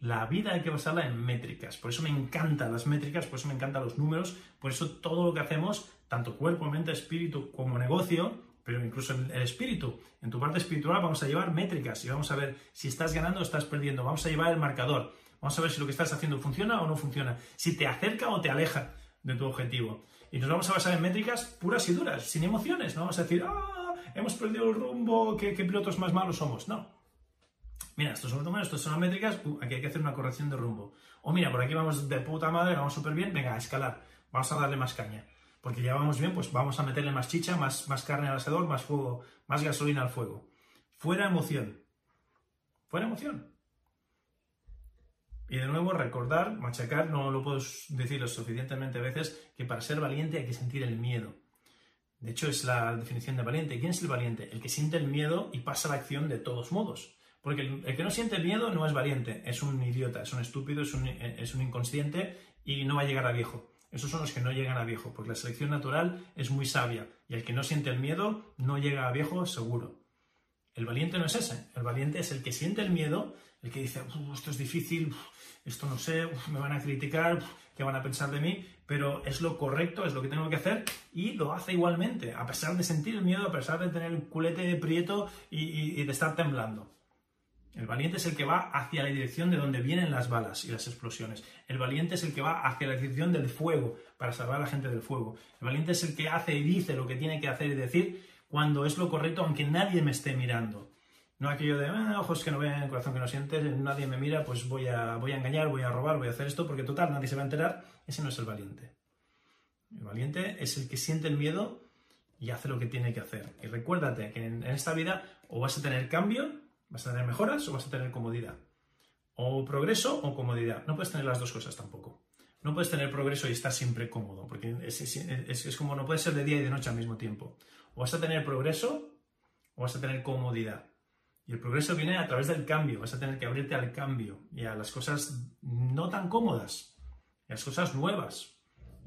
La vida hay que basarla en métricas. Por eso me encantan las métricas, por eso me encantan los números, por eso todo lo que hacemos tanto cuerpo, mente, espíritu como negocio, pero incluso en el espíritu. En tu parte espiritual vamos a llevar métricas y vamos a ver si estás ganando o estás perdiendo. Vamos a llevar el marcador. Vamos a ver si lo que estás haciendo funciona o no funciona. Si te acerca o te aleja de tu objetivo. Y nos vamos a basar en métricas puras y duras, sin emociones. No vamos a decir, ah, hemos perdido el rumbo, qué, pilotos más malos somos. No. Mira, estos son números, estos son métricas, uh, aquí hay que hacer una corrección de rumbo. O mira, por aquí vamos de puta madre, vamos súper bien, venga, a escalar. Vamos a darle más caña porque ya vamos bien, pues vamos a meterle más chicha, más, más carne al asador, más fuego, más gasolina al fuego. Fuera emoción. Fuera emoción. Y de nuevo, recordar, machacar, no lo puedo decir lo suficientemente veces, que para ser valiente hay que sentir el miedo. De hecho, es la definición de valiente. ¿Quién es el valiente? El que siente el miedo y pasa la acción de todos modos. Porque el, que no siente el miedo no es valiente, es un idiota, es un estúpido, es un, es un inconsciente y no va a llegar a viejo. Esos son los que no llegan a viejo, porque la selección natural es muy sabia y el que no siente el miedo no llega a viejo seguro. El valiente no es ese, el valiente es el que siente el miedo, el que dice, esto es difícil, esto no sé, me van a criticar, qué van a pensar de mí, pero es lo correcto, es lo que tengo que hacer y lo hace igualmente, a pesar de sentir el miedo, a pesar de tener el culete prieto y de estar temblando. El valiente es el que va hacia la dirección de donde vienen las balas y las explosiones. El valiente es el que va hacia la dirección del fuego para salvar a la gente del fuego. El valiente es el que hace y dice lo que tiene que hacer y decir cuando es lo correcto aunque nadie me esté mirando. No aquello de ah, ojos que no ven, corazón que no sientes, nadie me mira, pues voy a, voy a engañar, voy a robar, voy a hacer esto, porque total, nadie se va a enterar. Ese no es el valiente. El valiente es el que siente el miedo y hace lo que tiene que hacer. Y recuérdate que en esta vida o vas a tener cambio ¿Vas a tener mejoras o vas a tener comodidad? O progreso o comodidad. No puedes tener las dos cosas tampoco. No puedes tener progreso y estar siempre cómodo, porque es, como no puede ser de día y de noche al mismo tiempo. O vas a tener progreso o vas a tener comodidad. Y el progreso viene a través del cambio. Vas a tener que abrirte al cambio y a las cosas no tan cómodas, a las cosas nuevas.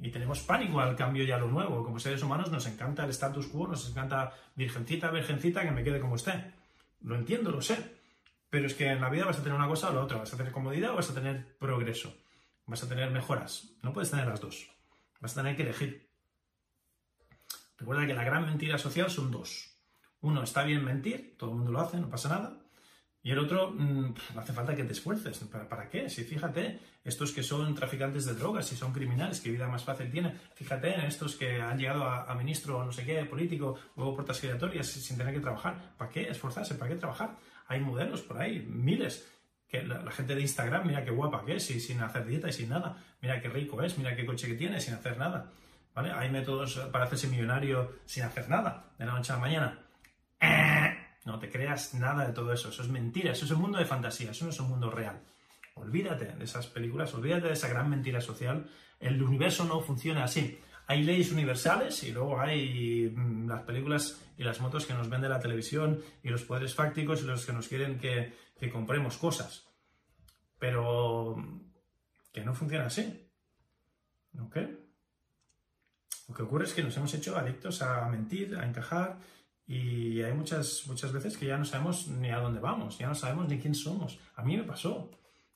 Y tenemos pánico al cambio y a lo nuevo. Como seres humanos nos encanta el status quo, nos encanta virgencita, virgencita, que me quede como esté. Lo entiendo, lo sé. Pero es que en la vida vas a tener una cosa o la otra. Vas a tener comodidad o vas a tener progreso. Vas a tener mejoras. No puedes tener las dos. Vas a tener que elegir. Recuerda que la gran mentira social son dos. Uno, está bien mentir, todo el mundo lo hace, no pasa nada. Y el otro, mm, no hace falta que te esfuerces. ¿Para, ¿Para, qué? Si fíjate, estos que son traficantes de drogas, si son criminales, qué vida más fácil tienen. Fíjate en estos que han llegado a, ministro o no sé qué, político, luego puertas giratorias sin tener que trabajar. ¿Para qué esforzarse? ¿Para qué trabajar? Hay modelos por ahí, miles. Que la, gente de Instagram, mira qué guapa que es, y sin hacer dieta y sin nada. Mira qué rico es, mira qué coche que tiene sin hacer nada. ¿Vale? Hay métodos para hacerse millonario sin hacer nada, de la noche a la mañana. No te creas nada de todo eso, eso es mentira, eso es un mundo de fantasía, eso no es un mundo real. Olvídate de esas películas, olvídate de esa gran mentira social. El universo no funciona así. Hay leyes universales y luego hay mm, las películas y las motos que nos vende la televisión y los poderes fácticos y los que nos quieren que, que compremos cosas. Pero que no funciona así. ¿Ok? Lo que ocurre es que nos hemos hecho adictos a mentir, a encajar y hay muchas, muchas veces que ya no sabemos ni a dónde vamos, ya no sabemos ni quién somos. A mí me pasó.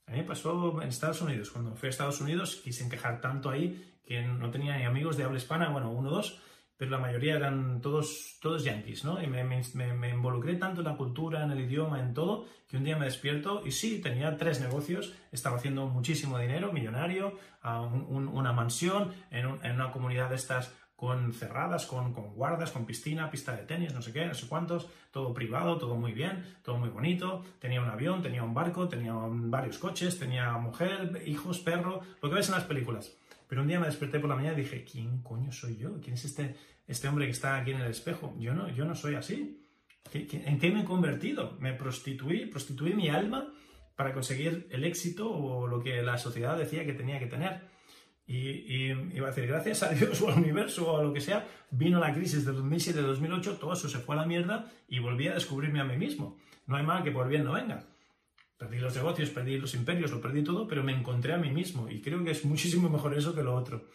A mí me pasó en Estados Unidos. Cuando fui a Estados Unidos quise encajar tanto ahí que no tenía ni amigos de habla hispana, bueno, uno o dos, pero la mayoría eran todos, todos yanquis, ¿no? Y me, me, involucré tanto en la cultura, en el idioma, en todo, que un día me despierto y sí, tenía tres negocios, estaba haciendo muchísimo dinero, millonario, una mansión, en una comunidad de estas con cerradas, con, con, guardas, con piscina, pista de tenis, no sé qué, no sé cuántos, todo privado, todo muy bien, todo muy bonito. Tenía un avión, tenía un barco, tenía varios coches, tenía mujer, hijos, perro, lo que ves en las películas. Pero un día me desperté por la mañana y dije, ¿quién coño soy yo? ¿Quién es este, este hombre que está aquí en el espejo? Yo no, yo no soy así. ¿En qué me he convertido? Me prostituí, prostituí mi alma para conseguir el éxito o lo que la sociedad decía que tenía que tener. Y, iba a decir, gracias a Dios o al universo o a lo que sea, vino la crisis del 2007-2008, todo eso se fue a la mierda y volví a descubrirme a mí mismo. No hay mal que por bien no venga. Perdí los negocios, perdí los imperios, lo perdí todo, pero me encontré a mí mismo y creo que es muchísimo mejor eso que lo otro.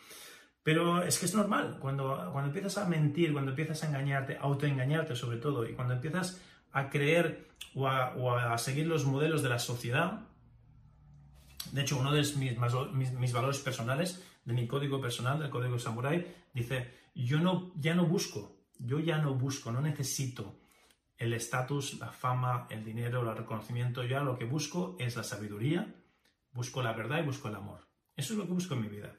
Pero es que es normal, cuando, cuando empiezas a mentir, cuando empiezas a engañarte, autoengañarte sobre todo, y cuando empiezas a creer o a seguir los modelos de la sociedad, de hecho, uno de mis, valores personales, de mi código personal, del código samurai, dice, yo no, ya no busco, yo ya no busco, no necesito el estatus, la fama, el dinero, el reconocimiento, yo lo que busco es la sabiduría, busco la verdad y busco el amor. Eso es lo que busco en mi vida.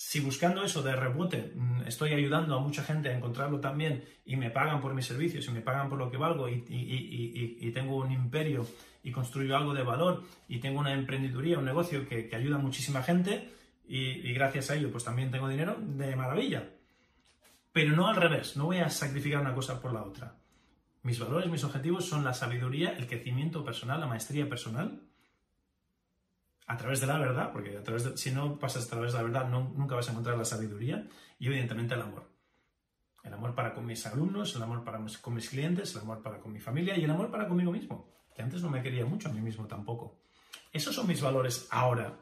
Si buscando eso de rebote mm, estoy ayudando a mucha gente a encontrarlo también y me pagan por mis servicios y me pagan por lo que valgo y tengo un imperio y construyo algo de valor y tengo una emprendeduría, un negocio que, ayuda a muchísima gente y, gracias a ello pues también tengo dinero, de maravilla. Pero no al revés, no voy a sacrificar una cosa por la otra. Mis valores, mis objetivos son la sabiduría, el crecimiento personal, la maestría personal, a través de la verdad, porque a través si no pasas a través de la verdad nunca vas a encontrar la sabiduría y evidentemente el amor. El amor para con mis alumnos, el amor para con mis clientes, el amor para con mi familia y el amor para conmigo mismo que antes no me quería mucho a mí mismo tampoco. Esos son mis valores ahora.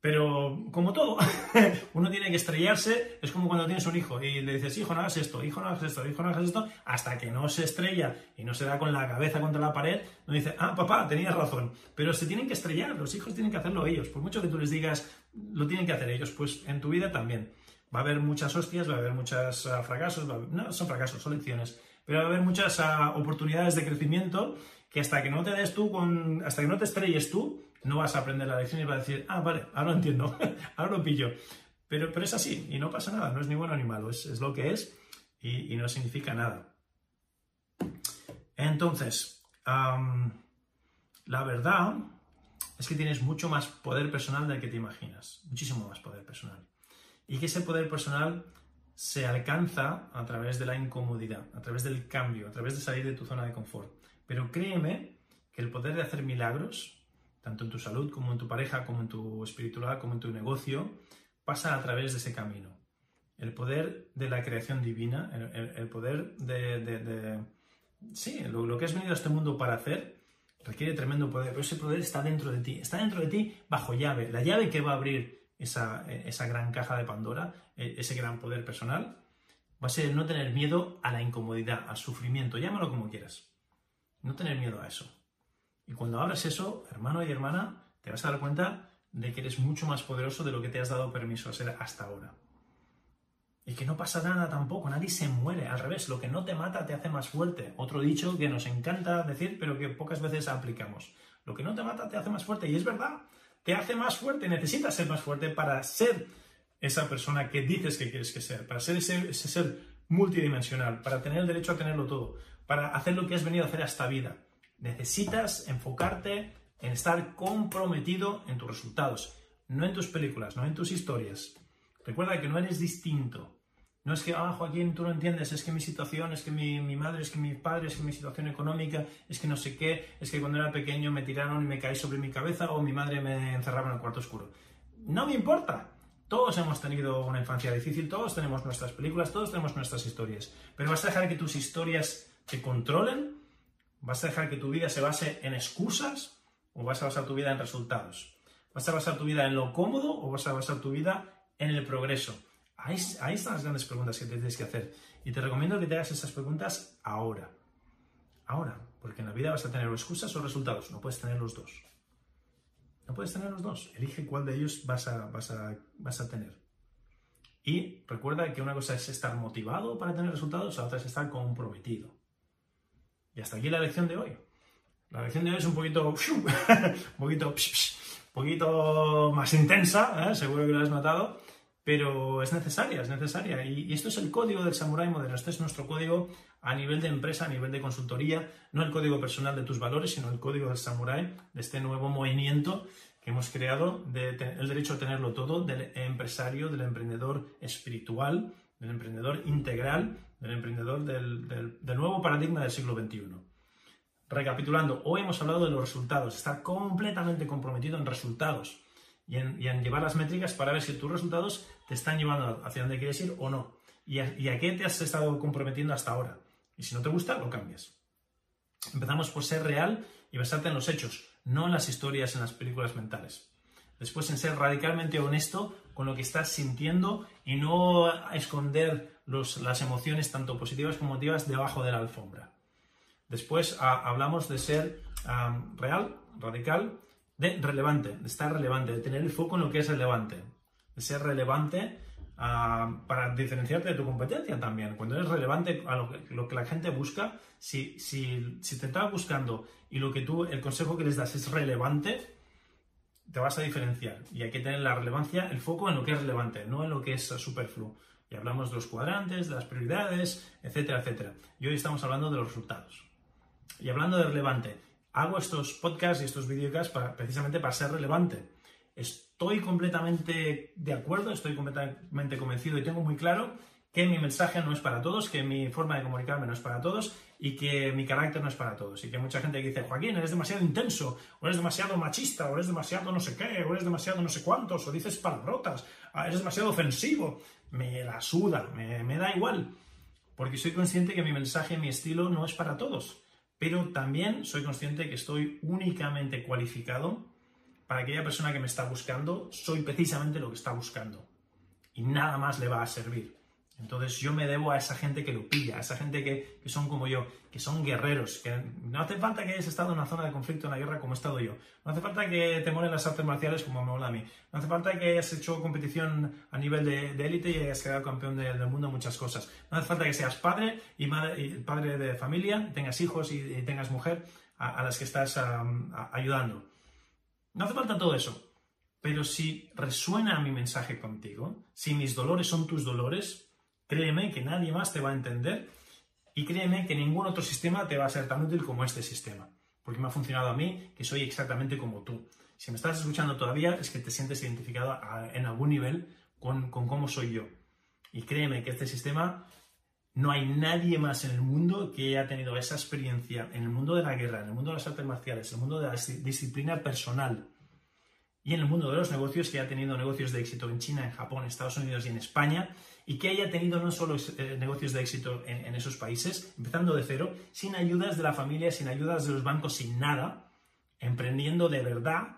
Pero como todo, uno tiene que estrellarse, es como cuando tienes un hijo y le dices, hijo, no hagas esto, hijo, no hagas esto, hijo, no hagas esto, hasta que no se estrella y no se da con la cabeza contra la pared, no dice, ah, papá, tenías razón. Pero se tienen que estrellar, los hijos tienen que hacerlo ellos. Por mucho que tú les digas, lo tienen que hacer ellos, pues en tu vida también. Va a haber muchas hostias, va a haber muchos ah, fracasos, no son fracasos, son lecciones, pero va a haber muchas ah, oportunidades de crecimiento que hasta que no te des tú con, hasta que no te estrelles tú, no vas a aprender la lección y vas a decir, ah, vale, ahora entiendo, ahora lo pillo. Pero, pero es así, y no pasa nada, no es ni bueno ni malo, es, es lo que es y, y, no significa nada. Entonces, la verdad es que tienes mucho más poder personal del que te imaginas, muchísimo más poder personal. Y que ese poder personal se alcanza a través de la incomodidad, a través del cambio, a través de salir de tu zona de confort. Pero créeme que el poder de hacer milagros, tanto en tu salud como en tu pareja, como en tu espiritualidad, como en tu negocio, pasa a través de ese camino. El poder de la creación divina, el, poder de, Sí, lo, que has venido a este mundo para hacer requiere tremendo poder, pero ese poder está dentro de ti, está dentro de ti bajo llave. La llave que va a abrir esa, esa gran caja de Pandora, e, ese gran poder personal, va a ser no tener miedo a la incomodidad, al sufrimiento, llámalo como quieras. No tener miedo a eso. Y cuando abras eso, hermano y hermana, te vas a dar cuenta de que eres mucho más poderoso de lo que te has dado permiso a ser hasta ahora. Y que no pasa nada tampoco, nadie se muere. Al revés, lo que no te mata te hace más fuerte. Otro dicho que nos encanta decir, pero que pocas veces aplicamos. Lo que no te mata te hace más fuerte. Y es verdad, te hace más fuerte. Necesitas ser más fuerte para ser esa persona que dices que quieres que ser, para ser ese, ser multidimensional, para tener el derecho a tenerlo todo, para hacer lo que has venido a hacer a esta vida. Necesitas enfocarte en estar comprometido en tus resultados, no en tus películas, no en tus historias. Recuerda que no eres distinto. No es que, ah, Joaquín, tú no entiendes, es que mi situación, es que mi, mi, madre, es que mi padre, es que mi situación económica, es que no sé qué, es que cuando era pequeño me tiraron y me caí sobre mi cabeza o mi madre me encerraba en el cuarto oscuro. No me importa. Todos hemos tenido una infancia difícil, todos tenemos nuestras películas, todos tenemos nuestras historias. Pero vas a dejar que tus historias te controlen, vas a dejar que tu vida se base en excusas o vas a basar tu vida en resultados. ¿Vas a basar tu vida en lo cómodo o vas a basar tu vida en el progreso? Ahí, están las grandes preguntas que tienes que hacer. Y te recomiendo que te hagas esas preguntas ahora. Ahora, porque en la vida vas a tener excusas o resultados. No puedes tener los dos. No puedes tener los dos. Elige cuál de ellos vas a, vas a, vas a tener. Y recuerda que una cosa es estar motivado para tener resultados, la otra es estar comprometido. Y hasta aquí la lección de hoy. La lección de hoy es un poquito, un poquito, poquito más intensa, ¿eh? seguro que lo has notado, pero es necesaria, es necesaria. Y, esto es el código del samurái moderno. Este es nuestro código a nivel de empresa, a nivel de consultoría, no el código personal de tus valores, sino el código del samurái, de este nuevo movimiento que hemos creado, el derecho a tenerlo todo, del empresario, del emprendedor espiritual, del emprendedor integral, del emprendedor del, del nuevo paradigma del siglo XXI. Recapitulando, hoy hemos hablado de los resultados, estar completamente comprometido en resultados y en, llevar las métricas para ver si tus resultados te están llevando hacia donde quieres ir o no. Y a, y a qué te has estado comprometiendo hasta ahora. Y si no te gusta, lo cambias. Empezamos por ser real y basarte en los hechos, no en las historias, en las películas mentales. Después en ser radicalmente honesto con lo que estás sintiendo y no esconder las emociones tanto positivas como negativas debajo de la alfombra. Después hablamos de ser real, radical de relevante, de estar relevante, de tener el foco en lo que es relevante, de ser relevante ah, para diferenciarte de tu competencia también. Cuando eres relevante a lo que, lo que la gente busca, si, si, si, te está buscando y lo que tú, el consejo que les das es relevante, te vas a diferenciar. Y hay que tener la relevancia, el foco en lo que es relevante, no en lo que es superfluo. Y hablamos de los cuadrantes, de las prioridades, etcétera, etcétera. Y hoy estamos hablando de los resultados. Y hablando de relevante, hago estos podcasts y estos videocasts para, precisamente para ser relevante. Estoy completamente de acuerdo, estoy completamente convencido y tengo muy claro que mi mensaje no es para todos, que mi forma de comunicarme no es para todos y que mi carácter no es para todos. Y que mucha gente dice, Joaquín, eres demasiado intenso, o eres demasiado machista, o eres demasiado no sé qué, o eres demasiado no sé cuántos, o dices palabrotas, ah, eres demasiado ofensivo. Me la suda, me, me da igual. Porque soy consciente que mi mensaje, mi estilo no es para todos pero también soy consciente que estoy únicamente cualificado para aquella persona que me está buscando, soy precisamente lo que está buscando. Y nada más le va a servir. Entonces yo me debo a esa gente que lo pilla, a esa gente que, son como yo, que son guerreros, que no hace falta que hayas estado en una zona de conflicto, en la guerra como he estado yo, no hace falta que te molen las artes marciales como me mola a mí, no hace falta que hayas hecho competición a nivel de élite y hayas quedado campeón del mundo en muchas cosas, no hace falta que seas padre y, madre, y padre de familia, tengas hijos y, tengas mujer a, las que estás ayudando. No hace falta todo eso. Pero si resuena mi mensaje contigo, si mis dolores son tus dolores, Créeme que nadie más te va a entender y créeme que ningún otro sistema te va a ser tan útil como este sistema, porque me ha funcionado a mí, que soy exactamente como tú. Si me estás escuchando todavía es que te sientes identificado en algún nivel con, con cómo soy yo. Y créeme que este sistema no hay nadie más en el mundo que haya tenido esa experiencia en el mundo de la guerra, en el mundo de las artes marciales, en el mundo de la disciplina personal y en el mundo de los negocios que haya tenido negocios de éxito en China, en Japón, Estados Unidos y en España y que haya tenido no solo eh, negocios de éxito en, esos países, empezando de cero, sin ayudas de la familia, sin ayudas de los bancos, sin nada, emprendiendo de verdad,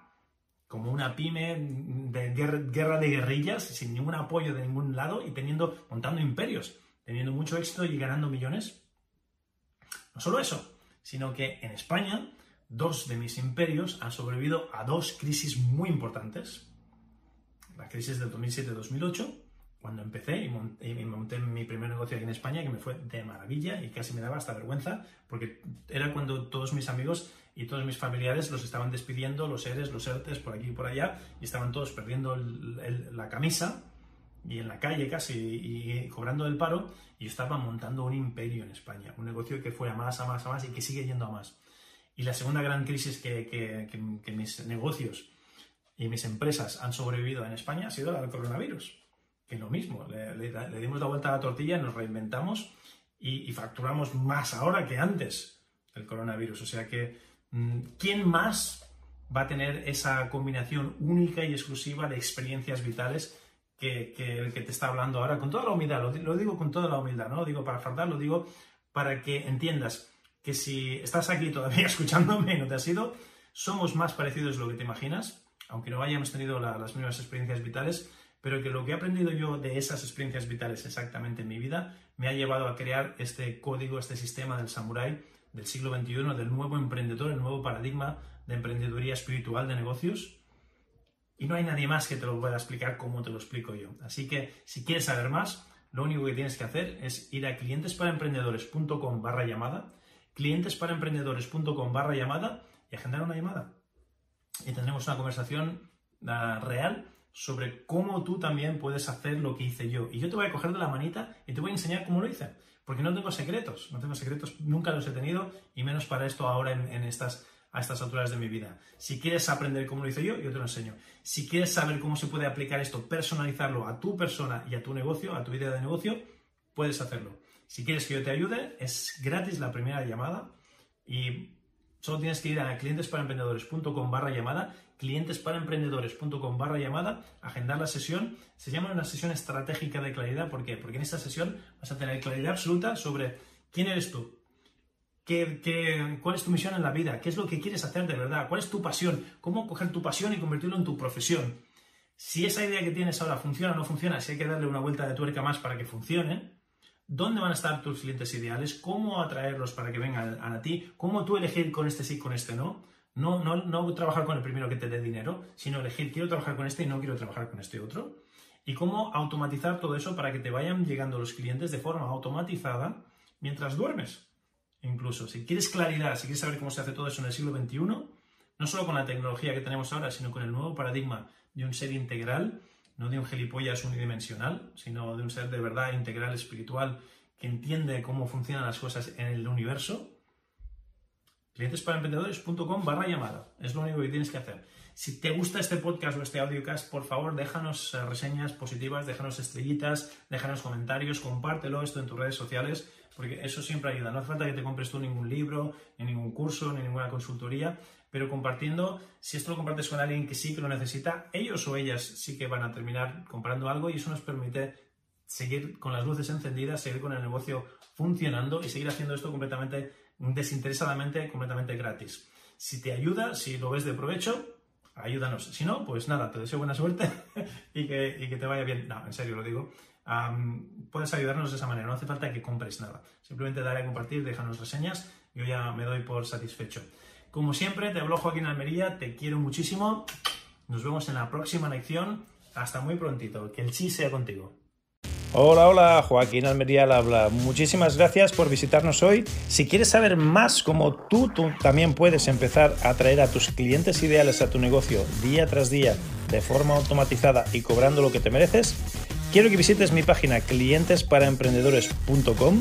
como una pyme de guerra, de guerrillas, sin ningún apoyo de ningún lado y teniendo, montando imperios, teniendo mucho éxito y ganando millones. No solo eso, sino que en España dos de mis imperios han sobrevivido a dos crisis muy importantes. La crisis del 2007-2008 cuando empecé y monté, mi primer negocio aquí en España, que me fue de maravilla y casi me daba hasta vergüenza, porque era cuando todos mis amigos y todos mis familiares los estaban despidiendo, los seres, los ERTES, por aquí y por allá, y estaban todos perdiendo la camisa y en la calle casi y, cobrando el paro, y estaba montando un imperio en España, un negocio que fue a más, a más, a más y que sigue yendo a más. Y la segunda gran crisis que, que mis negocios y mis empresas han sobrevivido en España ha sido la del coronavirus que lo mismo, le, dimos la vuelta a la tortilla, nos reinventamos y, facturamos más ahora que antes del coronavirus. O sea que, mm, ¿quién más va a tener esa combinación única y exclusiva de experiencias vitales que, el que te está hablando ahora? Con toda la humildad, lo, digo con toda la humildad, no lo digo para faltar, lo digo para que entiendas que si estás aquí todavía escuchándome y no te has ido, somos más parecidos de lo que te imaginas, aunque no hayamos tenido las mismas experiencias vitales, pero que lo que he aprendido yo de esas experiencias vitales exactamente en mi vida me ha llevado a crear este código, este sistema del samurái del siglo XXI, del nuevo emprendedor, el nuevo paradigma de emprendeduría espiritual de negocios. Y no hay nadie más que te lo pueda explicar como te lo explico yo. Así que si quieres saber más, lo único que tienes que hacer es ir a clientesparaemprendedores.com barra llamada, clientesparaemprendedores.com barra llamada y agendar una llamada. Y tendremos una conversación uh, real sobre cómo tú también puedes hacer lo que hice yo. Y yo te voy a coger de la manita y te voy a enseñar cómo lo hice. Porque no tengo secretos, no tengo secretos, nunca los he tenido y menos para esto ahora en, estas, a estas alturas de mi vida. Si quieres aprender cómo lo hice yo, yo te lo enseño. Si quieres saber cómo se puede aplicar esto, personalizarlo a tu persona y a tu negocio, a tu idea de negocio, puedes hacerlo. Si quieres que yo te ayude, es gratis la primera llamada y solo tienes que ir a clientesparaemprendedores.com barra llamada clientesparaemprendedores.com barra llamada, agendar la sesión. Se llama una sesión estratégica de claridad. ¿Por qué? Porque en esta sesión vas a tener claridad absoluta sobre quién eres tú, qué, cuál es tu misión en la vida, qué es lo que quieres hacer de verdad, cuál es tu pasión, cómo coger tu pasión y convertirlo en tu profesión. Si esa idea que tienes ahora funciona o no funciona, si hay que darle una vuelta de tuerca más para que funcione, ¿dónde van a estar tus clientes ideales? ¿Cómo atraerlos para que vengan a, ti? ¿Cómo tú elegir con este sí, con este no? No, no, no trabajar con el primero que te dé dinero, sino elegir quiero trabajar con este y no quiero trabajar con este otro. Y cómo automatizar todo eso para que te vayan llegando los clientes de forma automatizada mientras duermes. Incluso, si quieres claridad, si quieres saber cómo se hace todo eso en el siglo XXI, no solo con la tecnología que tenemos ahora, sino con el nuevo paradigma de un ser integral, no de un gilipollas unidimensional, sino de un ser de verdad integral, espiritual, que entiende cómo funcionan las cosas en el universo, clientesparaemprendedores.com barra llamada. Es lo único que tienes que hacer. Si te gusta este podcast o este audiocast, por favor, déjanos eh, reseñas positivas, déjanos estrellitas, déjanos comentarios, compártelo esto en tus redes sociales, porque eso siempre ayuda. No hace falta que te compres tú ningún libro, ni ningún curso, ni ninguna consultoría, pero compartiendo, si esto lo compartes con alguien que sí que lo necesita, ellos o ellas sí que van a terminar comprando algo y eso nos permite seguir con las luces encendidas, seguir con el negocio funcionando y seguir haciendo esto completamente desinteresadamente, completamente gratis. Si te ayuda, si lo ves de provecho, ayúdanos. Si no, pues nada, te deseo buena suerte y, que, te vaya bien. No, en serio lo digo. puedes ayudarnos de esa manera, no hace falta que compres nada. Simplemente dale a compartir, déjanos reseñas, yo ya me doy por satisfecho. Como siempre, te hablo Joaquín Almería, te quiero muchísimo. Nos vemos en la próxima lección. Hasta muy prontito. Que el sí sea contigo. Hola, hola, Joaquín Almería habla. Muchísimas gracias por visitarnos hoy. Si quieres saber más cómo tú, tú también puedes empezar a atraer a tus clientes ideales a tu negocio día tras día de forma automatizada y cobrando lo que te mereces, quiero que visites mi página clientesparaemprendedores.com